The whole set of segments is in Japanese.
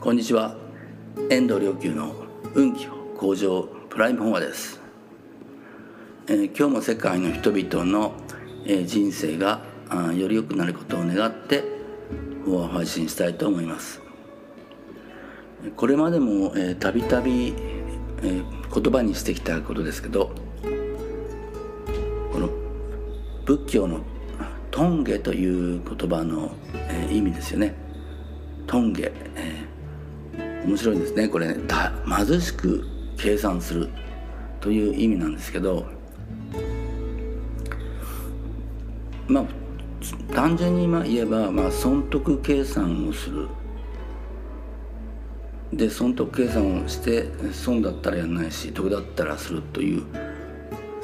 こんにちは。遠藤良久の運気向上プライムフォアです、えー、今日も世界の人々の、えー、人生があより良くなることを願ってフォア配信したいと思います。これまでもたびたび言葉にしてきたことですけどこの仏教のトンゲという言葉の、えー、意味ですよね。トンゲ、えー、面白いですね。これね貧しく計算するという意味なんですけどまあ単純に言えば、まあ、損得計算をする。で損得計算をして損だったらやらないし得だったらするという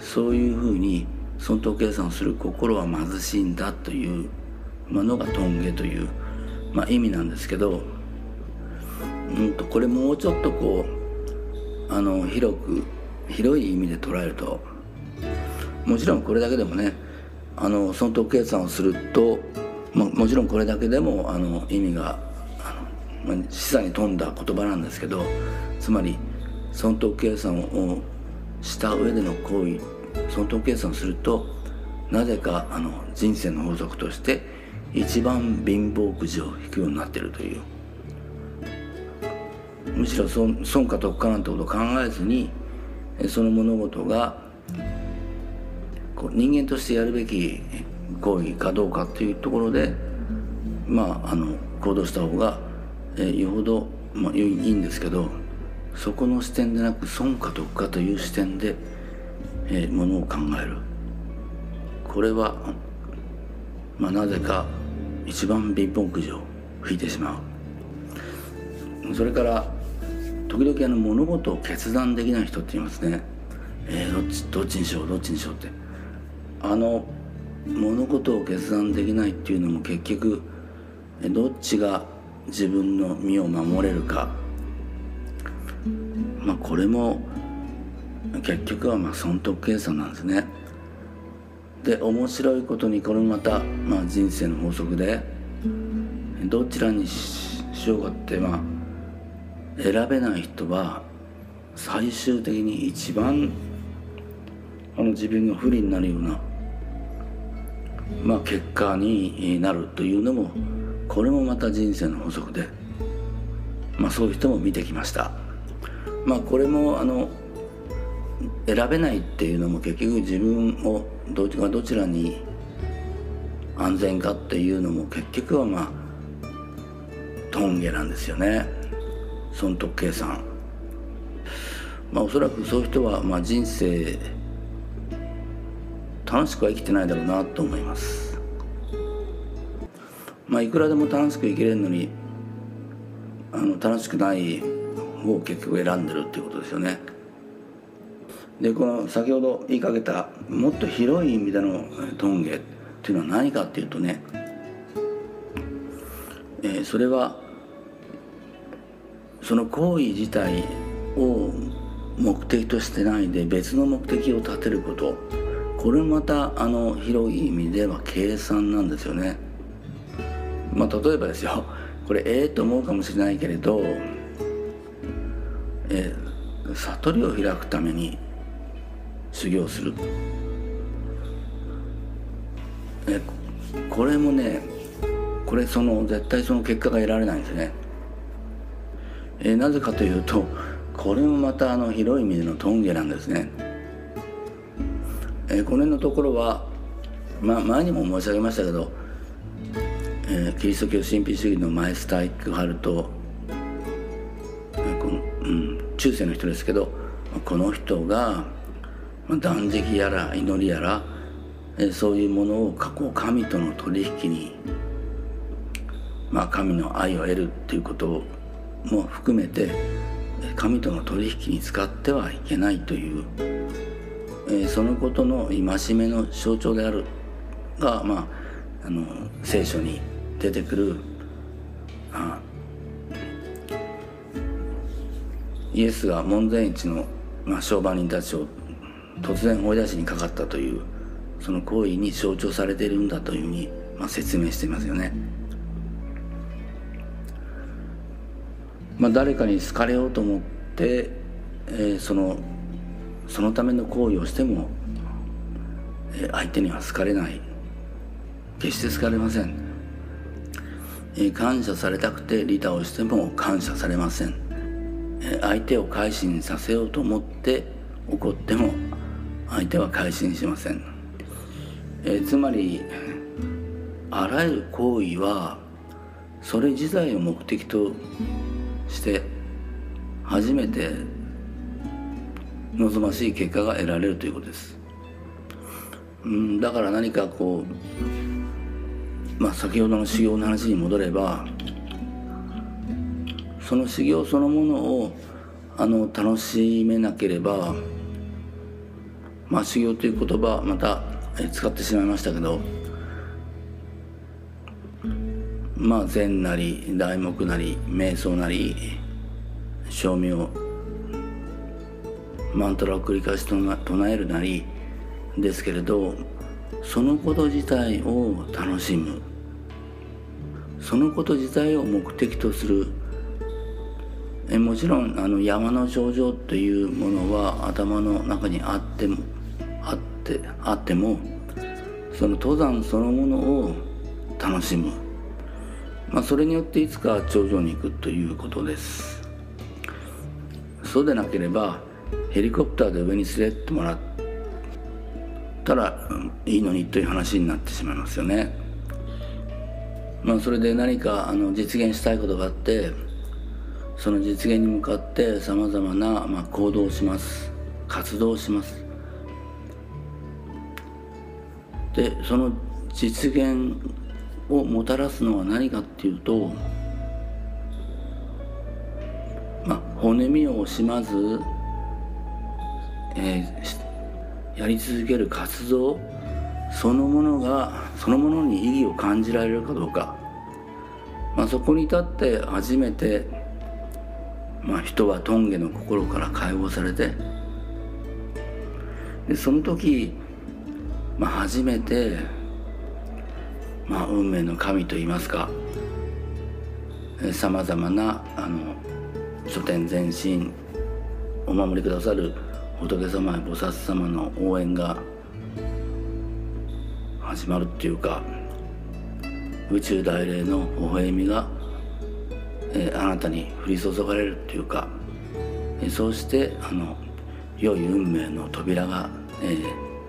そういうふうに損得計算をする心は貧しいんだというものがトンゲという、まあ、意味なんですけど、うんと、これもうちょっとこうあの広く広い意味で捉えるともちろんこれだけでもねあの損得計算をするとももちろんこれだけでもあの意味があの、ま、示唆に富んだ言葉なんですけどつまり損得計算をした上での行為損得計算をするとなぜかあの人生の法則として一番貧乏くじを引くようになってるという。むしろ損損か得かなんてことを考えずにその物事がこう人間としてやるべき行為かどうかっていうところでまああの行動した方が、え、よほど、まあ、いいんですけどそこの視点でなく損か得かという視点でえ、ものを考える。これは、まあ、なぜか一番貧乏くじを引いてしまう。それから時々あの物事を決断できない人って言いますね、えー、どっちどっちにしようどっちにしようって。あの物事を決断できないっていうのも結局どっちが自分の身を守れるか。まあこれも結局はまあ損得計算なんですね。で面白いことにこれまた、まあ、人生の法則でどちらにしようかってまあ選べない人は最終的に一番あの自分が不利になるような、まあ、結果になるというのもこれもまた人生の法則で、まあ、そういう人も見てきました。まあ、これもあの選べないっていうのも結局自分をどがどちらに安全かっていうのも結局はまあトンゲなんですよね損得計算。まあおそらくそういう人はまあ人生楽しくは生きてないだろうなと思います。まあいくらでも楽しく生きれるのにあの楽しくない方を結局選んでるっていうことですよね。でこの先ほど言いかけたもっと広い意味でのトンゲっていうのは何かっていうとね、えー、それはその行為自体を目的としてないで別の目的を立てること。これまたあの広い意味では計算なんですよね。まあ、例えばですよ。これええと思うかもしれないけれど、えー、悟りを開くために修行する。えこれもねこれその絶対その結果が得られないんですね。えなぜかというとこれもまたあの広い意味でのトンゲなんですね。えこの辺のところは、ま、前にも申し上げましたけど、えー、キリスト教神秘主義のマイスタ・イックハルト、えー、この、うん、中世の人ですけどこの人が断食やら祈りやらそういうものを過去神との取引に、まあ、神の愛を得るっていうことをも含めて神との取引に使ってはいけないという、えそのことの戒めの象徴であるが、まあ、あの聖書に出てくるあイエスが門前市の、まあ、商売人たちを突然追い出しにかかったというその行為に象徴されているんだというふうに、まあ、説明していますよね。まあ、誰かに好かれようと思って、えー、そのそのための行為をしても、えー、相手には好かれない。決して好かれません、えー、感謝されたくて利他をしても感謝されません、え相手を改心させようと思って怒っても相手は改心しません、えつまりあらゆる行為はそれ自体を目的として初めて望ましい結果が得られるということです。うん、だから何かこう、まあ、先ほどの修行の話に戻ればその修行そのものをあの楽しめなければ、まあ、修行という言葉また使ってしまいましたけどまあ禅なり題目なり瞑想なり照明マントラを繰り返し唱えるなりですけれどそのこと自体を楽しむ。そのこと自体を目的とする。えもちろんあの山の頂上というものは頭の中にあってもあってあってもその登山そのものを楽しむ。まあ、それによっていつか頂上に行くということです。そうでなければヘリコプターで上に連れてってもらったらいいのにという話になってしまいますよね。まあそれで何かあの実現したいことがあってその実現に向かってさまざまな、まあ、行動をします。活動をします。でその実現をもたらすのは何かっていうとまあ骨身を惜しまず、えー、やり続ける活動そのものがそのものに意義を感じられるかどうか、まあ、そこに至って初めて、まあ、人は頓下の心から解放されてでその時、まあ、初めてまあ、運命の神といいますかさまざまなあの書店前進お守りくださる仏様や菩薩様の応援が始まるっていうか宇宙大霊の微笑みが、えー、あなたに降り注がれるっていうか、えー、そうしてあの良い運命の扉が、え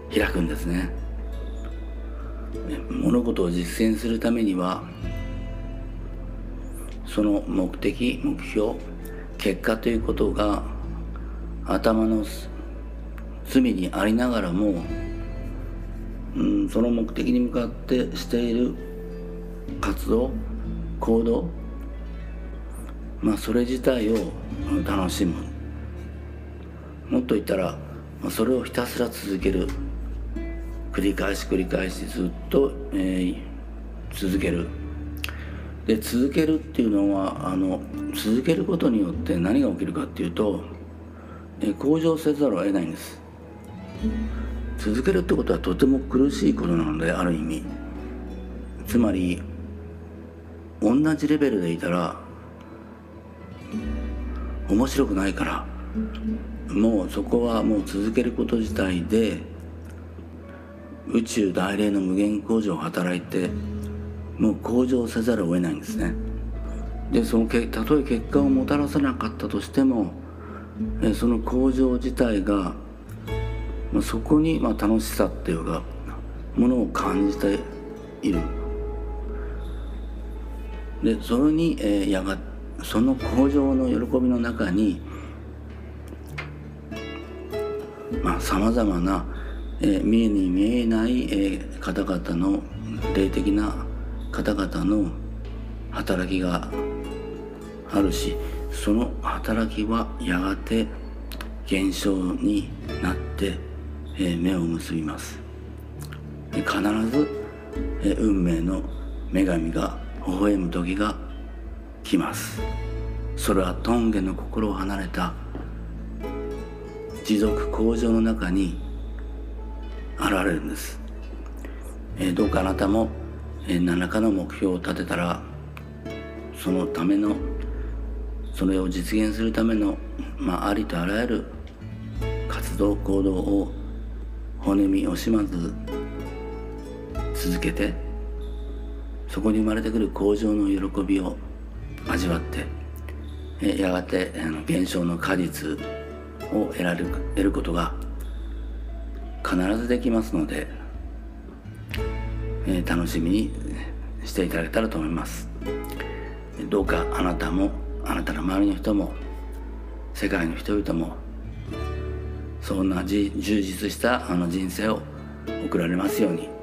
ー、開くんですね。物事を実践するためにはその目的目標結果ということが頭の隅にありながらも、うん、その目的に向かってしている活動行動まあそれ自体を楽しむ。もっと言ったらそれをひたすら続ける。繰り返し繰り返しずっと、えー、続ける。で続けるっていうのはあの続けることによって何が起きるかっていうと、えー、向上せざるを得ないんです。続けるってことはとても苦しいことなのである意味。つまり同じレベルでいたら面白くないから。もうそこはもう続けること自体で宇宙大霊の無限工場を働いてもう向上せざるを得ないんですね。でそのけたとえ結果をもたらさなかったとしてもえその向上自体が、まあ、そこにまあ楽しさっていうかものを感じている。でそれに、えー、やがその向上の喜びの中にまあさまざまなえ、見えに見えない、えー、方々の霊的な方々の働きがあるしその働きはやがて現象になって、え、目を結びます。必ず、え、運命の女神が微笑む時が来ます。それは頓下の心を離れた持続向上の中に現れるんです、え、どうかあなたも、え、何らかの目標を立てたらそのためのそれを実現するための、まあ、ありとあらゆる活動行動を骨身惜しまず続けてそこに生まれてくる向上の喜びを味わってえやがてあの現象の果実を得られる得ることが必ずできますので、え楽しみにしていただけたらと思います。どうかあなたもあなたの周りの人も世界の人々もそんな充実したあの人生を送られますように。